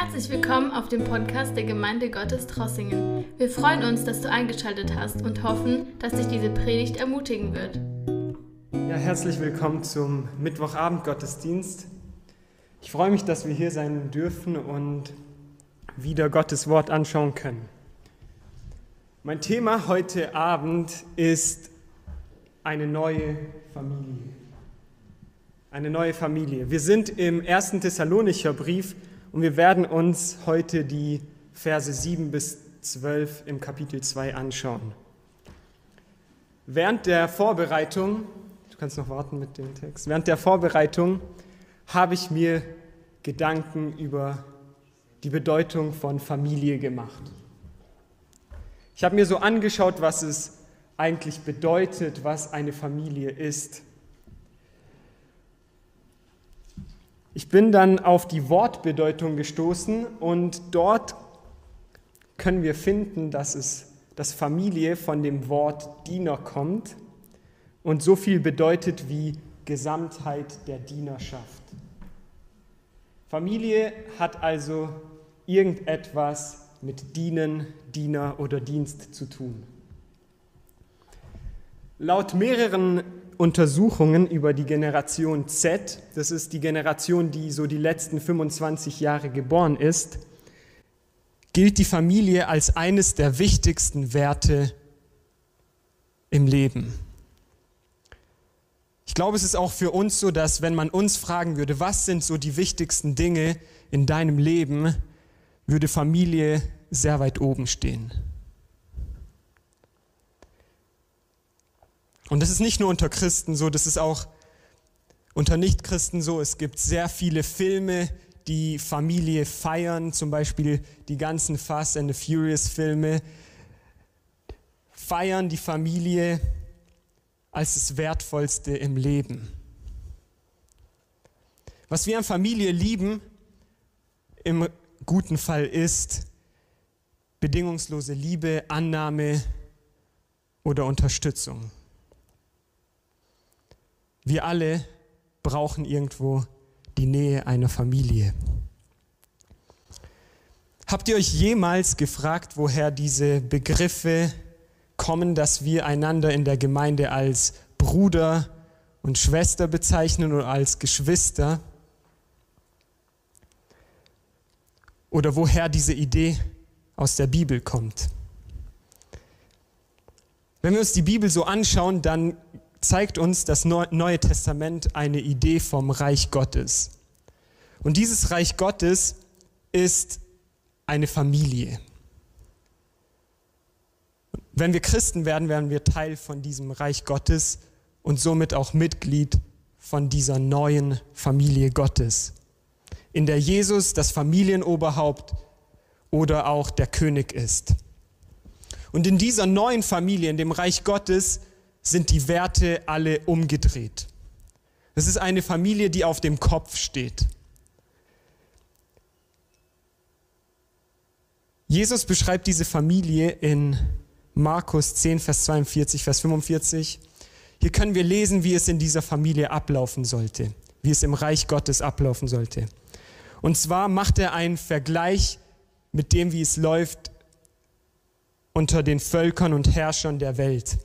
Herzlich willkommen auf dem Podcast der Gemeinde Gottes Trossingen. Wir freuen uns, dass du eingeschaltet hast und hoffen, dass dich diese Predigt ermutigen wird. Ja, herzlich willkommen zum Mittwochabend-Gottesdienst. Ich freue mich, dass wir hier sein dürfen und wieder Gottes Wort anschauen können. Mein Thema heute Abend ist eine neue Familie. Eine neue Familie. Wir sind im ersten Thessalonicher Brief und wir werden uns heute die Verse 7 bis 12 im Kapitel 2 anschauen. Während der Vorbereitung, du kannst noch warten mit dem Text, während der Vorbereitung habe ich mir Gedanken über die Bedeutung von Familie gemacht. Ich habe mir so angeschaut, was es eigentlich bedeutet, was eine Familie ist. Ich bin dann auf die Wortbedeutung gestoßen und dort können wir finden, dass es dass Familie von dem Wort Diener kommt und so viel bedeutet wie Gesamtheit der Dienerschaft. Familie hat also irgendetwas mit Dienen, Diener oder Dienst zu tun. Laut mehreren Untersuchungen über die Generation Z, das ist die Generation, die so die letzten 25 Jahre geboren ist, gilt die Familie als eines der wichtigsten Werte im Leben. Ich glaube, es ist auch für uns so, dass wenn man uns fragen würde, was sind so die wichtigsten Dinge in deinem Leben, würde Familie sehr weit oben stehen. Und das ist nicht nur unter Christen so, das ist auch unter Nichtchristen so. Es gibt sehr viele Filme, die Familie feiern, zum Beispiel die ganzen Fast and the Furious Filme, feiern die Familie als das Wertvollste im Leben. Was wir an Familie lieben, im guten Fall ist bedingungslose Liebe, Annahme oder Unterstützung. Wir alle brauchen irgendwo die Nähe einer Familie. Habt ihr euch jemals gefragt, woher diese Begriffe kommen, dass wir einander in der Gemeinde als Bruder und Schwester bezeichnen oder als Geschwister? Oder woher diese Idee aus der Bibel kommt? Wenn wir uns die Bibel so anschauen, dann zeigt uns das Neue Testament eine Idee vom Reich Gottes. Und dieses Reich Gottes ist eine Familie. Wenn wir Christen werden, werden wir Teil von diesem Reich Gottes und somit auch Mitglied von dieser neuen Familie Gottes, in der Jesus das Familienoberhaupt oder auch der König ist. Und in dieser neuen Familie, in dem Reich Gottes, sind die Werte alle umgedreht. Es ist eine Familie, die auf dem Kopf steht. Jesus beschreibt diese Familie in Markus 10, Vers 42, Vers 45. Hier können wir lesen, wie es in dieser Familie ablaufen sollte, wie es im Reich Gottes ablaufen sollte. Und zwar macht er einen Vergleich mit dem, wie es läuft unter den Völkern und Herrschern der Welt.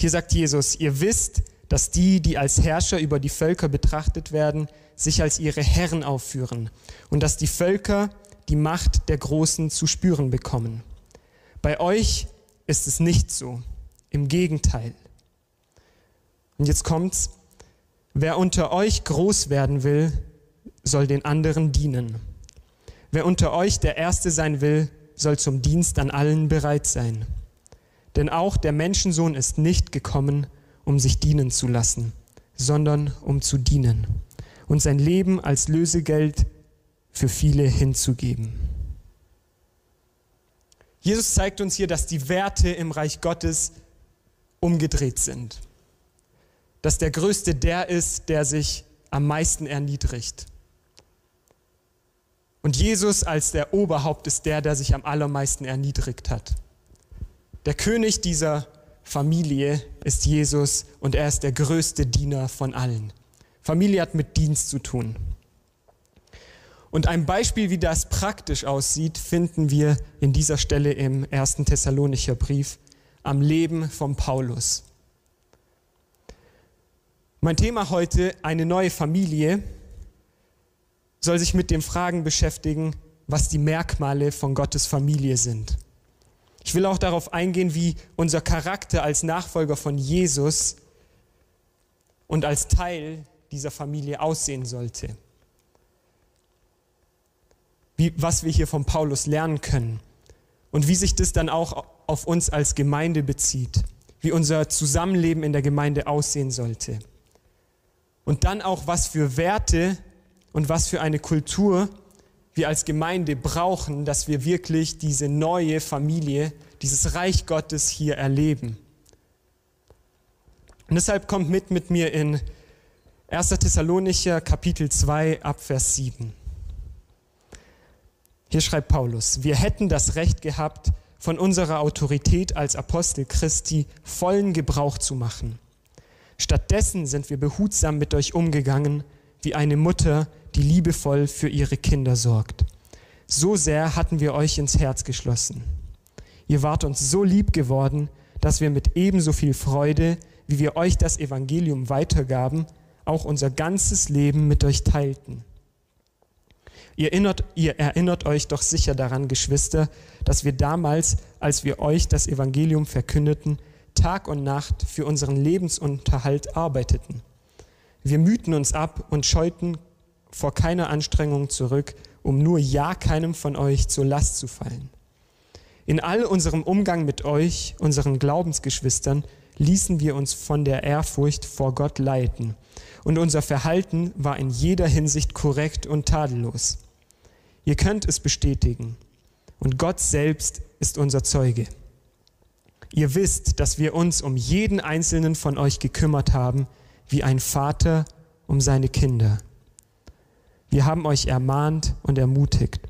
Hier sagt Jesus, ihr wisst, dass die, die als Herrscher über die Völker betrachtet werden, sich als ihre Herren aufführen und dass die Völker die Macht der Großen zu spüren bekommen. Bei euch ist es nicht so, im Gegenteil. Und jetzt kommt's, wer unter euch groß werden will, soll den anderen dienen. Wer unter euch der Erste sein will, soll zum Dienst an allen bereit sein. Denn auch der Menschensohn ist nicht gekommen, um sich dienen zu lassen, sondern um zu dienen und sein Leben als Lösegeld für viele hinzugeben. Jesus zeigt uns hier, dass die Werte im Reich Gottes umgedreht sind. Dass der Größte der ist, der sich am meisten erniedrigt. Und Jesus als der Oberhaupt ist der, der sich am allermeisten erniedrigt hat. Der König dieser Familie ist Jesus und er ist der größte Diener von allen. Familie hat mit Dienst zu tun. Und ein Beispiel, wie das praktisch aussieht, finden wir in dieser Stelle im ersten Thessalonicher Brief am Leben von Paulus. Mein Thema heute, eine neue Familie, soll sich mit den Fragen beschäftigen, was die Merkmale von Gottes Familie sind. Ich will auch darauf eingehen, wie unser Charakter als Nachfolger von Jesus und als Teil dieser Familie aussehen sollte. Wie, was wir hier von Paulus lernen können und wie sich das dann auch auf uns als Gemeinde bezieht, wie unser Zusammenleben in der Gemeinde aussehen sollte. Und dann auch, was für Werte und was für eine Kultur wir als Gemeinde brauchen, dass wir wirklich diese neue Familie, dieses Reich Gottes hier erleben. Und deshalb kommt mit mit mir in 1. Thessalonicher Kapitel 2 ab Vers 7. Hier schreibt Paulus, wir hätten das Recht gehabt, von unserer Autorität als Apostel Christi vollen Gebrauch zu machen. Stattdessen sind wir behutsam mit euch umgegangen, wie eine Mutter, die liebevoll für ihre Kinder sorgt. So sehr hatten wir euch ins Herz geschlossen. Ihr wart uns so lieb geworden, dass wir mit ebenso viel Freude, wie wir euch das Evangelium weitergaben, auch unser ganzes Leben mit euch teilten. Ihr erinnert, ihr erinnert euch doch sicher daran, Geschwister, dass wir damals, als wir euch das Evangelium verkündeten, Tag und Nacht für unseren Lebensunterhalt arbeiteten. Wir mühten uns ab und scheuten vor keiner Anstrengung zurück, um nur ja keinem von euch zur Last zu fallen. In all unserem Umgang mit euch, unseren Glaubensgeschwistern, ließen wir uns von der Ehrfurcht vor Gott leiten. Und unser Verhalten war in jeder Hinsicht korrekt und tadellos. Ihr könnt es bestätigen. Und Gott selbst ist unser Zeuge. Ihr wisst, dass wir uns um jeden einzelnen von euch gekümmert haben, wie ein Vater um seine Kinder. Wir haben euch ermahnt und ermutigt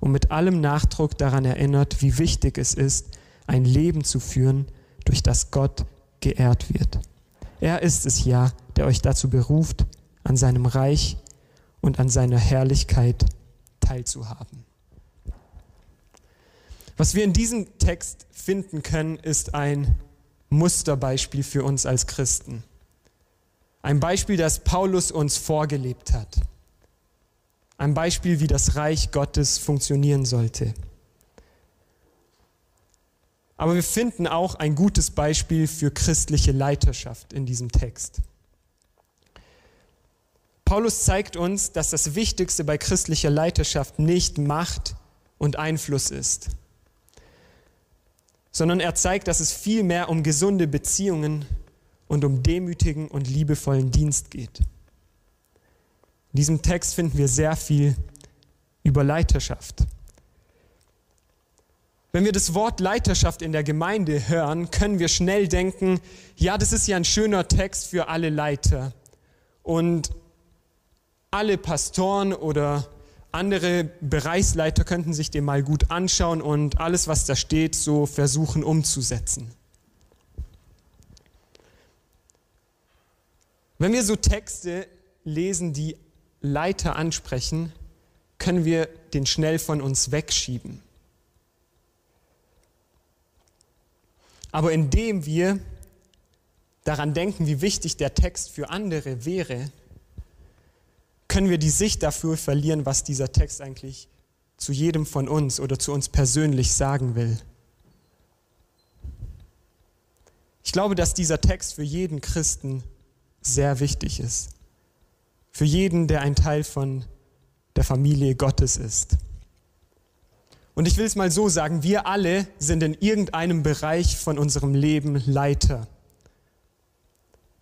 und mit allem Nachdruck daran erinnert, wie wichtig es ist, ein Leben zu führen, durch das Gott geehrt wird. Er ist es ja, der euch dazu beruft, an seinem Reich und an seiner Herrlichkeit teilzuhaben. Was wir in diesem Text finden können, ist ein Musterbeispiel für uns als Christen. Ein Beispiel, das Paulus uns vorgelebt hat. Ein Beispiel, wie das Reich Gottes funktionieren sollte. Aber wir finden auch ein gutes Beispiel für christliche Leiterschaft in diesem Text. Paulus zeigt uns, dass das Wichtigste bei christlicher Leiterschaft nicht Macht und Einfluss ist, sondern er zeigt, dass es vielmehr um gesunde Beziehungen und um demütigen und liebevollen Dienst geht. In diesem Text finden wir sehr viel über Leiterschaft. Wenn wir das Wort Leiterschaft in der Gemeinde hören, können wir schnell denken, ja, das ist ja ein schöner Text für alle Leiter. Und alle Pastoren oder andere Bereichsleiter könnten sich den mal gut anschauen und alles, was da steht, so versuchen umzusetzen. Wenn wir so Texte lesen, die Leiter ansprechen, können wir den schnell von uns wegschieben. Aber indem wir daran denken, wie wichtig der Text für andere wäre, können wir die Sicht dafür verlieren, was dieser Text eigentlich zu jedem von uns oder zu uns persönlich sagen will. Ich glaube, dass dieser Text für jeden Christen sehr wichtig ist für jeden, der ein Teil von der Familie Gottes ist. Und ich will es mal so sagen, wir alle sind in irgendeinem Bereich von unserem Leben Leiter.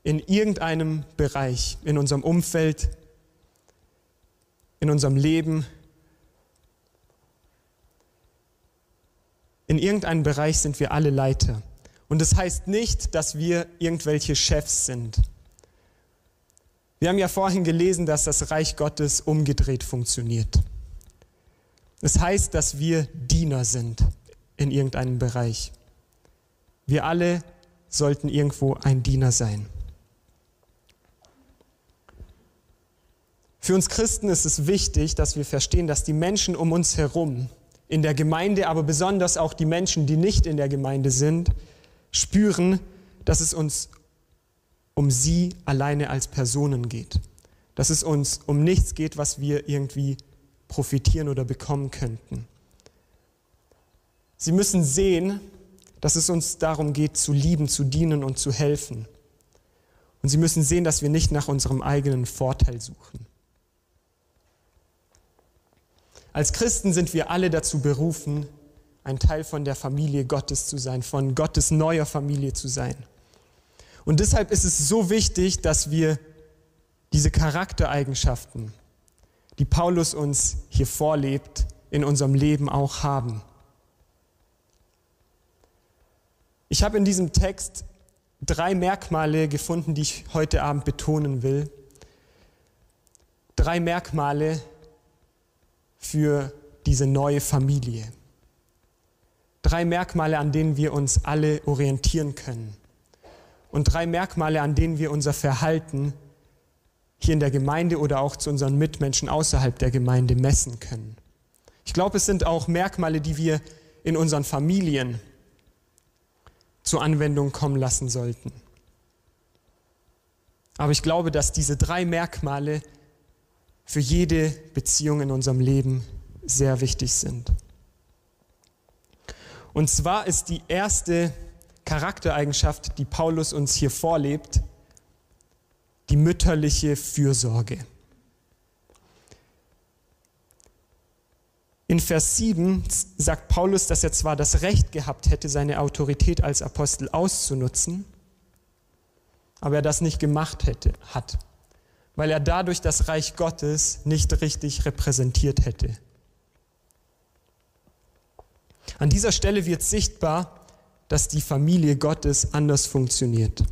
In irgendeinem Bereich, in unserem Umfeld, in unserem Leben. In irgendeinem Bereich sind wir alle Leiter. Und das heißt nicht, dass wir irgendwelche Chefs sind wir haben ja vorhin gelesen, dass das Reich Gottes umgedreht funktioniert. Das heißt, dass wir Diener sind in irgendeinem Bereich. Wir alle sollten irgendwo ein Diener sein. Für uns Christen ist es wichtig, dass wir verstehen, dass die Menschen um uns herum, in der Gemeinde, aber besonders auch die Menschen, die nicht in der Gemeinde sind, spüren, dass es uns um sie alleine als Personen geht. Dass es uns um nichts geht, was wir irgendwie profitieren oder bekommen könnten. Sie müssen sehen, dass es uns darum geht, zu lieben, zu dienen und zu helfen. Und sie müssen sehen, dass wir nicht nach unserem eigenen Vorteil suchen. Als Christen sind wir alle dazu berufen, ein Teil von der Familie Gottes zu sein, von Gottes neuer Familie zu sein. Und deshalb ist es so wichtig, dass wir diese Charaktereigenschaften, die Paulus uns hier vorlebt, in unserem Leben auch haben. Ich habe in diesem Text drei Merkmale gefunden, die ich heute Abend betonen will. Drei Merkmale, für diese neue Familie. Drei Merkmale, an denen wir uns alle orientieren können. Und drei Merkmale, an denen wir unser Verhalten hier in der Gemeinde oder auch zu unseren Mitmenschen außerhalb der Gemeinde messen können. Ich glaube, es sind auch Merkmale, die wir in unseren Familien zur Anwendung kommen lassen sollten. Aber ich glaube, dass diese drei Merkmale für jede Beziehung in unserem Leben sehr wichtig sind. Und zwar ist die erste Charaktereigenschaft, die Paulus uns hier vorlebt, die mütterliche Fürsorge. In Vers 7 sagt Paulus, dass er zwar das Recht gehabt hätte, seine Autorität als Apostel auszunutzen, aber er das nicht gemacht hätte, hat weil er dadurch das Reich Gottes nicht richtig repräsentiert hätte. An dieser Stelle wird sichtbar, dass die Familie Gottes anders funktioniert.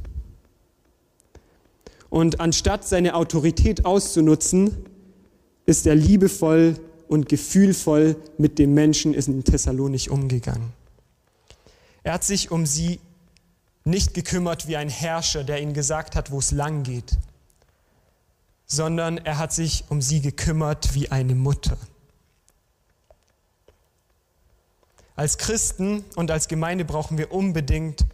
Und anstatt seine Autorität auszunutzen, ist er liebevoll und gefühlvoll mit den Menschen in Thessalonich umgegangen. Er hat sich um sie nicht gekümmert wie ein Herrscher, der ihnen gesagt hat, wo es lang geht sondern er hat sich um sie gekümmert wie eine Mutter. Als Christen und als Gemeinde brauchen wir unbedingt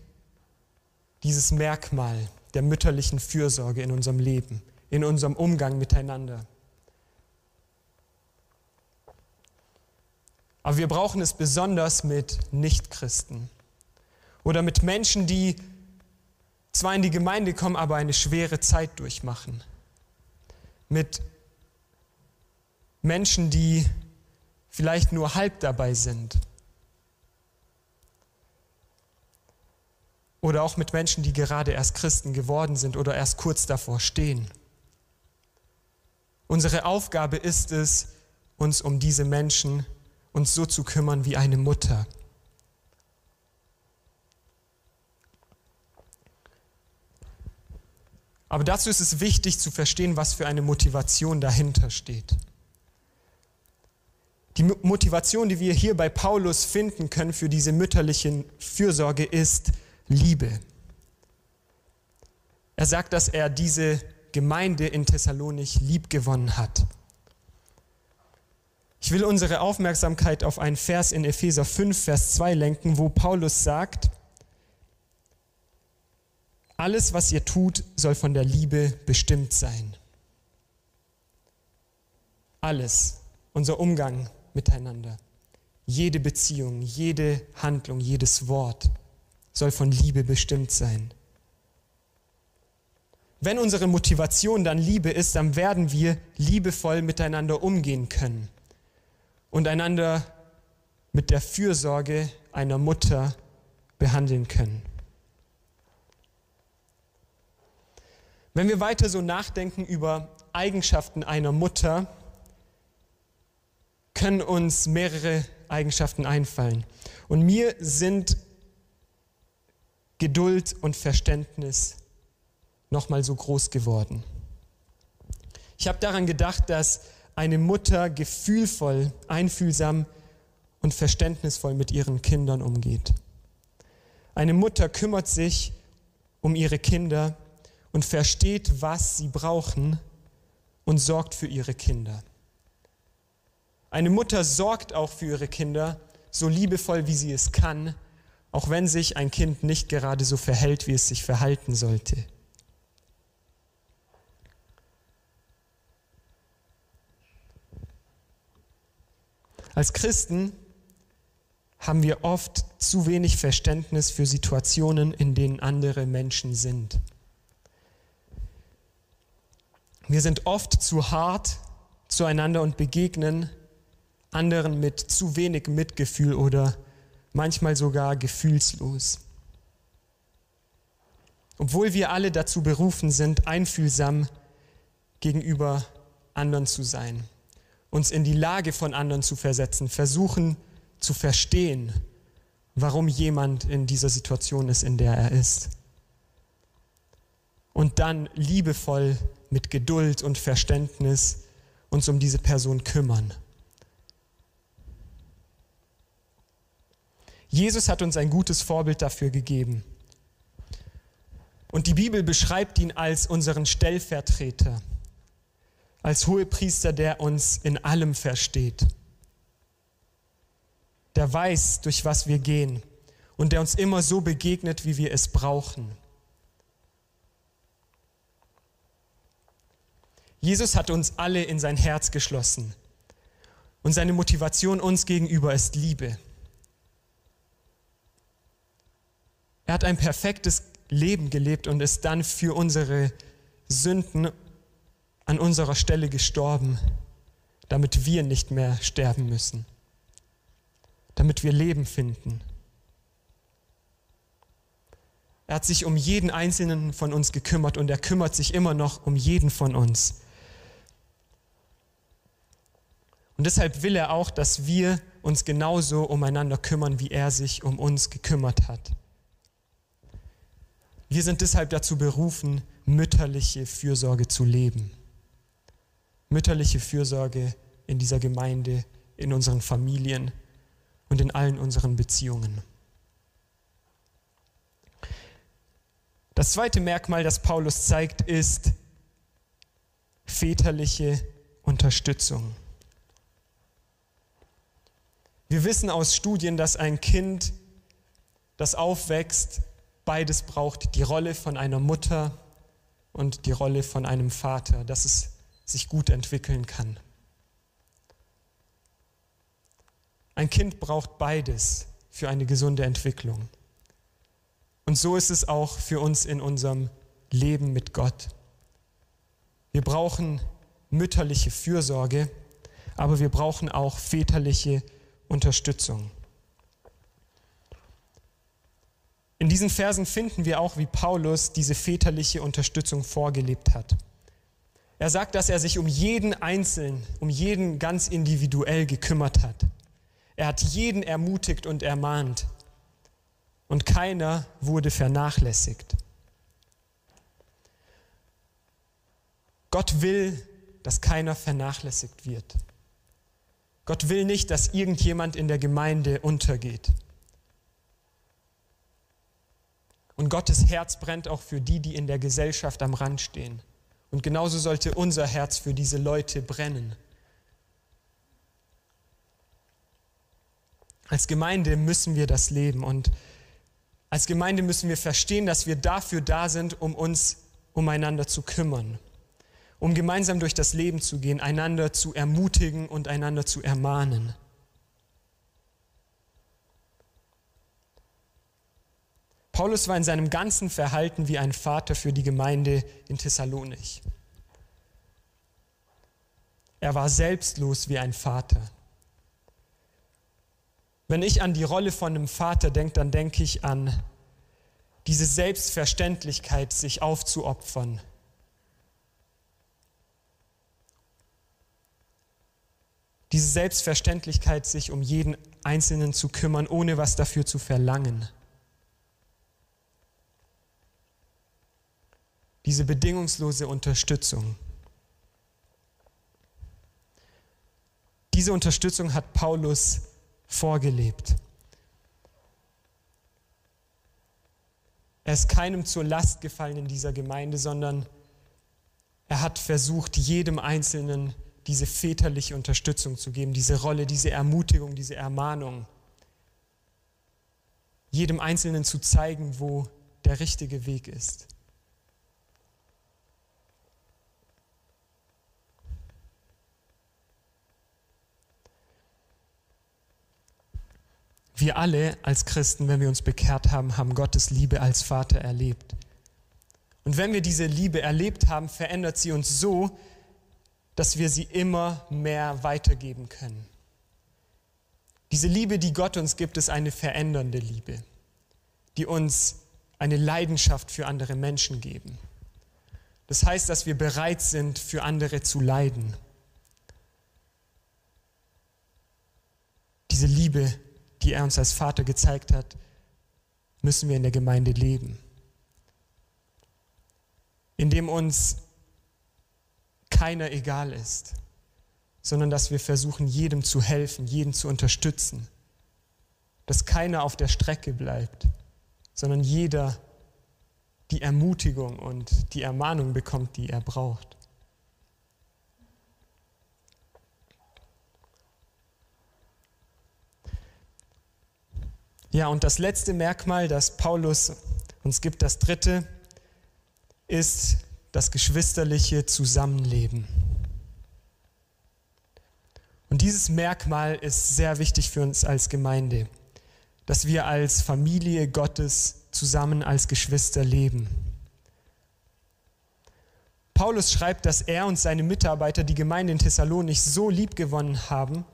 dieses Merkmal der mütterlichen Fürsorge in unserem Leben, in unserem Umgang miteinander. Aber wir brauchen es besonders mit Nichtchristen oder mit Menschen, die zwar in die Gemeinde kommen, aber eine schwere Zeit durchmachen mit Menschen, die vielleicht nur halb dabei sind. Oder auch mit Menschen, die gerade erst Christen geworden sind oder erst kurz davor stehen. Unsere Aufgabe ist es, uns um diese Menschen uns so zu kümmern wie eine Mutter. Aber dazu ist es wichtig zu verstehen, was für eine Motivation dahinter steht. Die Motivation, die wir hier bei Paulus finden können für diese mütterliche Fürsorge, ist Liebe. Er sagt, dass er diese Gemeinde in Thessalonich liebgewonnen hat. Ich will unsere Aufmerksamkeit auf einen Vers in Epheser 5, Vers 2 lenken, wo Paulus sagt, alles, was ihr tut, soll von der Liebe bestimmt sein. Alles, unser Umgang miteinander, jede Beziehung, jede Handlung, jedes Wort soll von Liebe bestimmt sein. Wenn unsere Motivation dann Liebe ist, dann werden wir liebevoll miteinander umgehen können und einander mit der Fürsorge einer Mutter behandeln können. Wenn wir weiter so nachdenken über Eigenschaften einer Mutter, können uns mehrere Eigenschaften einfallen. Und mir sind Geduld und Verständnis nochmal so groß geworden. Ich habe daran gedacht, dass eine Mutter gefühlvoll, einfühlsam und verständnisvoll mit ihren Kindern umgeht. Eine Mutter kümmert sich um ihre Kinder und versteht, was sie brauchen und sorgt für ihre Kinder. Eine Mutter sorgt auch für ihre Kinder, so liebevoll wie sie es kann, auch wenn sich ein Kind nicht gerade so verhält, wie es sich verhalten sollte. Als Christen haben wir oft zu wenig Verständnis für Situationen, in denen andere Menschen sind. Wir sind oft zu hart zueinander und begegnen anderen mit zu wenig Mitgefühl oder manchmal sogar gefühlslos. Obwohl wir alle dazu berufen sind, einfühlsam gegenüber anderen zu sein, uns in die Lage von anderen zu versetzen, versuchen zu verstehen, warum jemand in dieser Situation ist, in der er ist. Und dann liebevoll mit Geduld und Verständnis uns um diese Person kümmern. Jesus hat uns ein gutes Vorbild dafür gegeben. Und die Bibel beschreibt ihn als unseren Stellvertreter, als Hohepriester, der uns in allem versteht, der weiß, durch was wir gehen und der uns immer so begegnet, wie wir es brauchen. Jesus hat uns alle in sein Herz geschlossen und seine Motivation uns gegenüber ist Liebe. Er hat ein perfektes Leben gelebt und ist dann für unsere Sünden an unserer Stelle gestorben, damit wir nicht mehr sterben müssen, damit wir Leben finden. Er hat sich um jeden einzelnen von uns gekümmert und er kümmert sich immer noch um jeden von uns. Und deshalb will er auch, dass wir uns genauso umeinander kümmern, wie er sich um uns gekümmert hat. Wir sind deshalb dazu berufen, mütterliche Fürsorge zu leben. Mütterliche Fürsorge in dieser Gemeinde, in unseren Familien und in allen unseren Beziehungen. Das zweite Merkmal, das Paulus zeigt, ist väterliche Unterstützung. Wir wissen aus Studien, dass ein Kind, das aufwächst, beides braucht, die Rolle von einer Mutter und die Rolle von einem Vater, dass es sich gut entwickeln kann. Ein Kind braucht beides für eine gesunde Entwicklung. Und so ist es auch für uns in unserem Leben mit Gott. Wir brauchen mütterliche Fürsorge, aber wir brauchen auch väterliche Unterstützung. In diesen Versen finden wir auch, wie Paulus diese väterliche Unterstützung vorgelebt hat. Er sagt, dass er sich um jeden Einzelnen, um jeden ganz individuell gekümmert hat. Er hat jeden ermutigt und ermahnt. Und keiner wurde vernachlässigt. Gott will, dass keiner vernachlässigt wird. Gott will nicht, dass irgendjemand in der Gemeinde untergeht. Und Gottes Herz brennt auch für die, die in der Gesellschaft am Rand stehen. Und genauso sollte unser Herz für diese Leute brennen. Als Gemeinde müssen wir das leben und als Gemeinde müssen wir verstehen, dass wir dafür da sind, um uns umeinander zu kümmern, um gemeinsam durch das Leben zu gehen, einander zu ermutigen und einander zu ermahnen. Paulus war in seinem ganzen Verhalten wie ein Vater für die Gemeinde in Thessalonich. Er war selbstlos wie ein Vater. Wenn ich an die Rolle von einem Vater denke, dann denke ich an diese Selbstverständlichkeit, sich aufzuopfern. Diese Selbstverständlichkeit, sich um jeden Einzelnen zu kümmern, ohne was dafür zu verlangen. Diese bedingungslose Unterstützung. Diese Unterstützung hat Paulus vorgelebt. Er ist keinem zur Last gefallen in dieser Gemeinde, sondern Er hat versucht, jedem Einzelnen diese väterliche Unterstützung zu geben, diese Rolle, diese Ermutigung, diese Ermahnung. Jedem Einzelnen zu zeigen, wo der richtige Weg ist. Wir alle als Christen, wenn wir uns bekehrt haben, haben Gottes Liebe als Vater erlebt. Und wenn wir diese Liebe erlebt haben, verändert sie uns so, dass wir sie immer mehr weitergeben können. Diese Liebe, die Gott uns gibt, ist eine verändernde Liebe, die uns eine Leidenschaft für andere Menschen geben. Das heißt, dass wir bereit sind, für andere zu leiden. Diese Liebe die er uns als Vater gezeigt hat, müssen wir in der Gemeinde leben. Indem uns keiner egal ist, sondern dass wir versuchen, jedem zu helfen, jeden zu unterstützen. Dass keiner auf der Strecke bleibt, sondern jeder die Ermutigung und die Ermahnung bekommt, die er braucht. Ja, und das letzte Merkmal, das Paulus uns gibt, das dritte, ist das geschwisterliche Zusammenleben. Und dieses Merkmal ist sehr wichtig für uns als Gemeinde, dass wir als Familie Gottes zusammen als Geschwister leben. Paulus schreibt, dass er und seine Mitarbeiter die Gemeinde in Thessalonich so lieb gewonnen haben,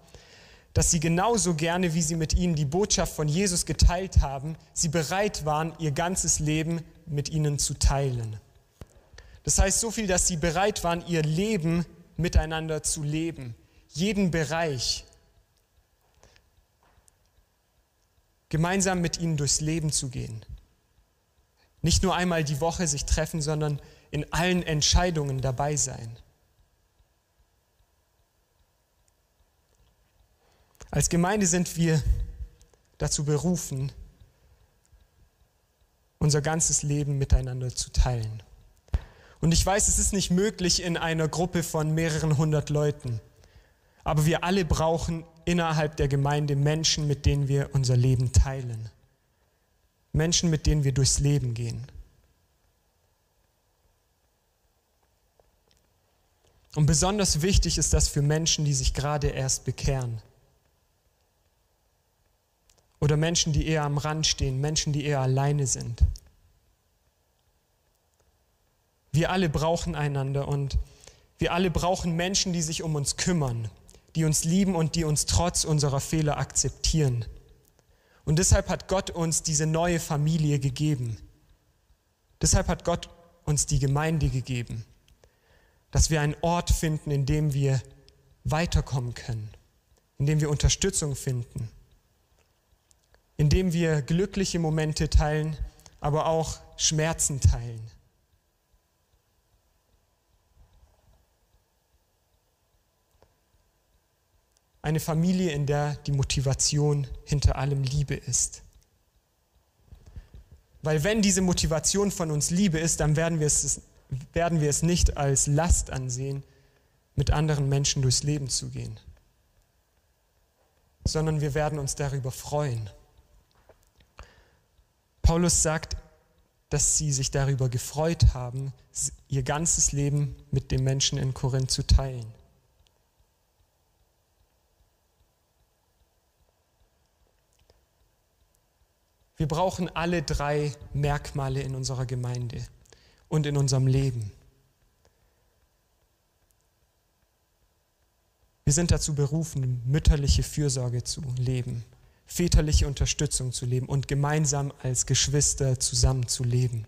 dass sie genauso gerne, wie sie mit ihnen die Botschaft von Jesus geteilt haben, sie bereit waren, ihr ganzes Leben mit ihnen zu teilen. Das heißt so viel, dass sie bereit waren, ihr Leben miteinander zu leben. Jeden Bereich. Gemeinsam mit ihnen durchs Leben zu gehen. Nicht nur einmal die Woche sich treffen, sondern in allen Entscheidungen dabei sein. Als Gemeinde sind wir dazu berufen, unser ganzes Leben miteinander zu teilen. Und ich weiß, es ist nicht möglich in einer Gruppe von mehreren hundert Leuten. Aber wir alle brauchen innerhalb der Gemeinde Menschen, mit denen wir unser Leben teilen. Menschen, mit denen wir durchs Leben gehen. Und besonders wichtig ist das für Menschen, die sich gerade erst bekehren. Oder Menschen, die eher am Rand stehen, Menschen, die eher alleine sind. Wir alle brauchen einander und wir alle brauchen Menschen, die sich um uns kümmern, die uns lieben und die uns trotz unserer Fehler akzeptieren. Und deshalb hat Gott uns diese neue Familie gegeben. Deshalb hat Gott uns die Gemeinde gegeben, dass wir einen Ort finden, in dem wir weiterkommen können, in dem wir Unterstützung finden indem wir glückliche Momente teilen, aber auch Schmerzen teilen. Eine Familie, in der die Motivation hinter allem Liebe ist. Weil wenn diese Motivation von uns Liebe ist, dann werden wir es, werden wir es nicht als Last ansehen, mit anderen Menschen durchs Leben zu gehen, sondern wir werden uns darüber freuen. Paulus sagt, dass sie sich darüber gefreut haben, ihr ganzes Leben mit den Menschen in Korinth zu teilen. Wir brauchen alle drei Merkmale in unserer Gemeinde und in unserem Leben. Wir sind dazu berufen, mütterliche Fürsorge zu leben väterliche Unterstützung zu leben und gemeinsam als Geschwister zusammen zu leben.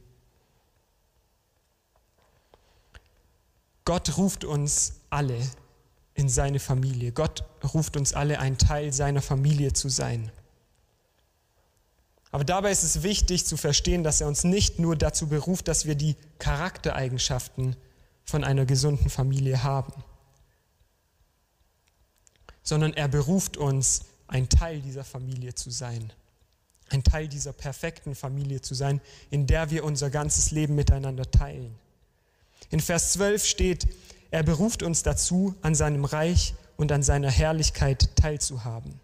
Gott ruft uns alle in seine Familie. Gott ruft uns alle, ein Teil seiner Familie zu sein. Aber dabei ist es wichtig zu verstehen, dass er uns nicht nur dazu beruft, dass wir die Charaktereigenschaften von einer gesunden Familie haben, sondern er beruft uns ein Teil dieser Familie zu sein. Ein Teil dieser perfekten Familie zu sein, in der wir unser ganzes Leben miteinander teilen. In Vers 12 steht, er beruft uns dazu, an seinem Reich und an seiner Herrlichkeit teilzuhaben.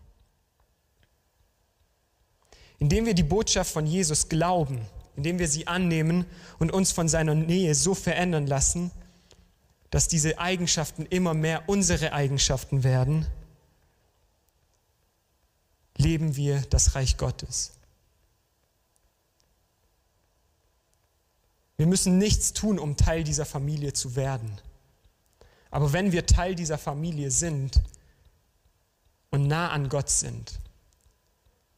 Indem wir die Botschaft von Jesus glauben, indem wir sie annehmen und uns von seiner Nähe so verändern lassen, dass diese Eigenschaften immer mehr unsere Eigenschaften werden, leben wir das Reich Gottes. Wir müssen nichts tun, um Teil dieser Familie zu werden. Aber wenn wir Teil dieser Familie sind und nah an Gott sind,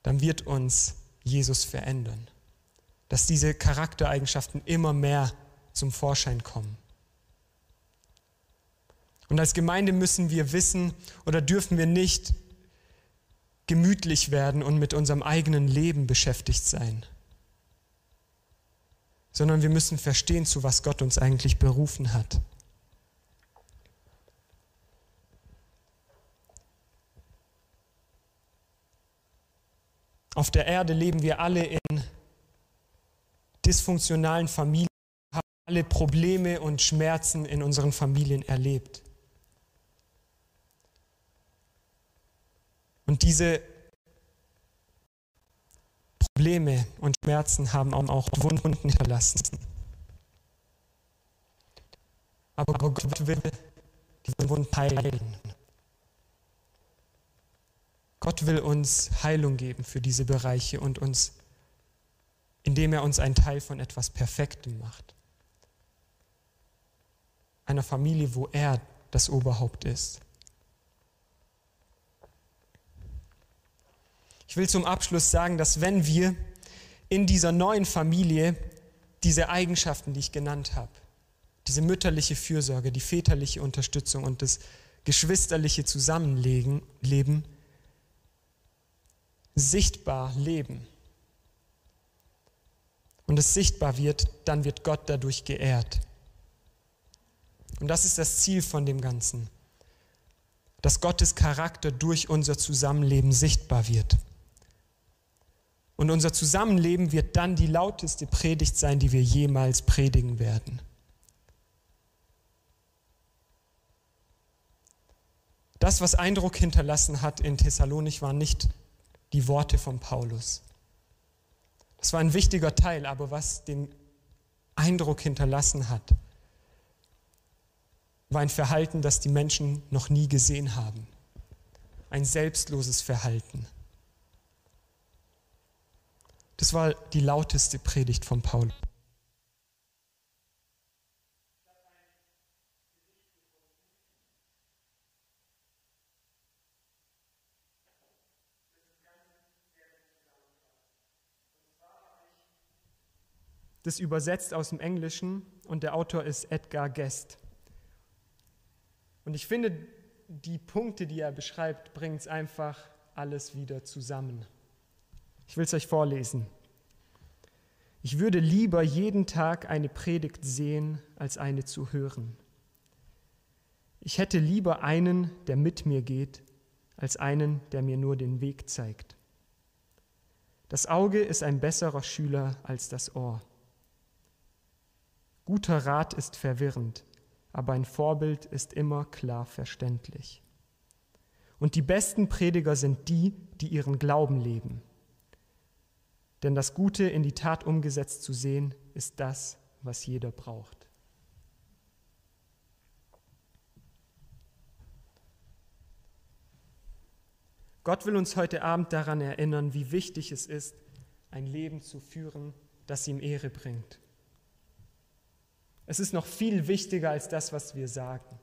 dann wird uns Jesus verändern. Dass diese Charaktereigenschaften immer mehr zum Vorschein kommen. Und als Gemeinde müssen wir wissen oder dürfen wir nicht gemütlich werden und mit unserem eigenen Leben beschäftigt sein, sondern wir müssen verstehen, zu was Gott uns eigentlich berufen hat. Auf der Erde leben wir alle in dysfunktionalen Familien, haben alle Probleme und Schmerzen in unseren Familien erlebt. Und diese Probleme und Schmerzen haben auch Wunden hinterlassen. Aber Gott will diese Wunden heilen. Gott will uns Heilung geben für diese Bereiche und uns, indem er uns ein Teil von etwas Perfektem macht. Einer Familie, wo er das Oberhaupt ist. Ich will zum Abschluss sagen, dass wenn wir in dieser neuen Familie diese Eigenschaften, die ich genannt habe, diese mütterliche Fürsorge, die väterliche Unterstützung und das geschwisterliche Zusammenleben, sichtbar leben und es sichtbar wird, dann wird Gott dadurch geehrt. Und das ist das Ziel von dem Ganzen, dass Gottes Charakter durch unser Zusammenleben sichtbar wird. Und unser Zusammenleben wird dann die lauteste Predigt sein, die wir jemals predigen werden. Das, was Eindruck hinterlassen hat in Thessalonik, war nicht die Worte von Paulus. Das war ein wichtiger Teil, aber was den Eindruck hinterlassen hat, war ein Verhalten, das die Menschen noch nie gesehen haben. Ein selbstloses Verhalten. Das war die lauteste Predigt von Paulus. Das übersetzt aus dem Englischen und der Autor ist Edgar Guest. Und ich finde, die Punkte, die er beschreibt, bringen es einfach alles wieder zusammen. Ich will es euch vorlesen. Ich würde lieber jeden Tag eine Predigt sehen, als eine zu hören. Ich hätte lieber einen, der mit mir geht, als einen, der mir nur den Weg zeigt. Das Auge ist ein besserer Schüler als das Ohr. Guter Rat ist verwirrend, aber ein Vorbild ist immer klar verständlich. Und die besten Prediger sind die, die ihren Glauben leben. Denn das Gute in die Tat umgesetzt zu sehen, ist das, was jeder braucht. Gott will uns heute Abend daran erinnern, wie wichtig es ist, ein Leben zu führen, das ihm Ehre bringt. Es ist noch viel wichtiger als das, was wir sagen.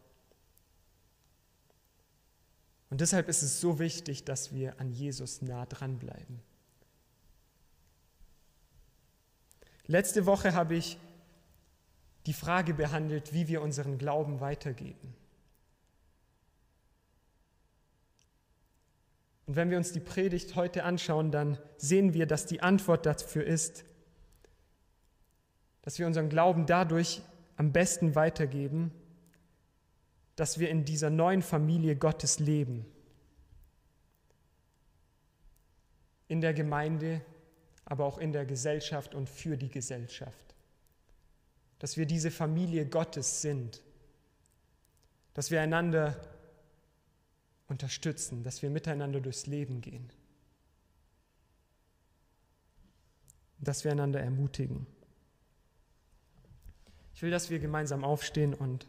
Und deshalb ist es so wichtig, dass wir an Jesus nah dranbleiben. Letzte Woche habe ich die Frage behandelt, wie wir unseren Glauben weitergeben. Und wenn wir uns die Predigt heute anschauen, dann sehen wir, dass die Antwort dafür ist, dass wir unseren Glauben dadurch am besten weitergeben, dass wir in dieser neuen Familie Gottes leben. In der Gemeinde, aber auch in der Gesellschaft und für die Gesellschaft. dass wir diese Familie Gottes sind, dass wir einander unterstützen, dass wir miteinander durchs Leben gehen, dass wir einander ermutigen. Ich will, dass wir gemeinsam aufstehen und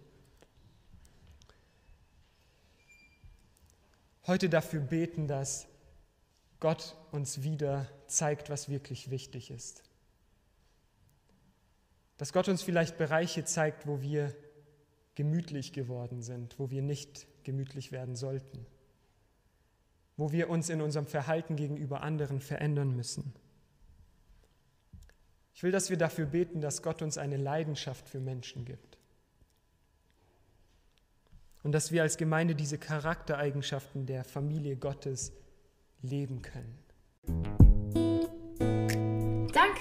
heute dafür beten, dass Gott uns wieder zeigt, was wirklich wichtig ist. Dass Gott uns vielleicht Bereiche zeigt, wo wir gemütlich geworden sind, wo wir nicht gemütlich werden sollten, wo wir uns in unserem Verhalten gegenüber anderen verändern müssen. Ich will, dass wir dafür beten, dass Gott uns eine Leidenschaft für Menschen gibt. Und dass wir als Gemeinde diese Charaktereigenschaften der Familie Gottes leben können.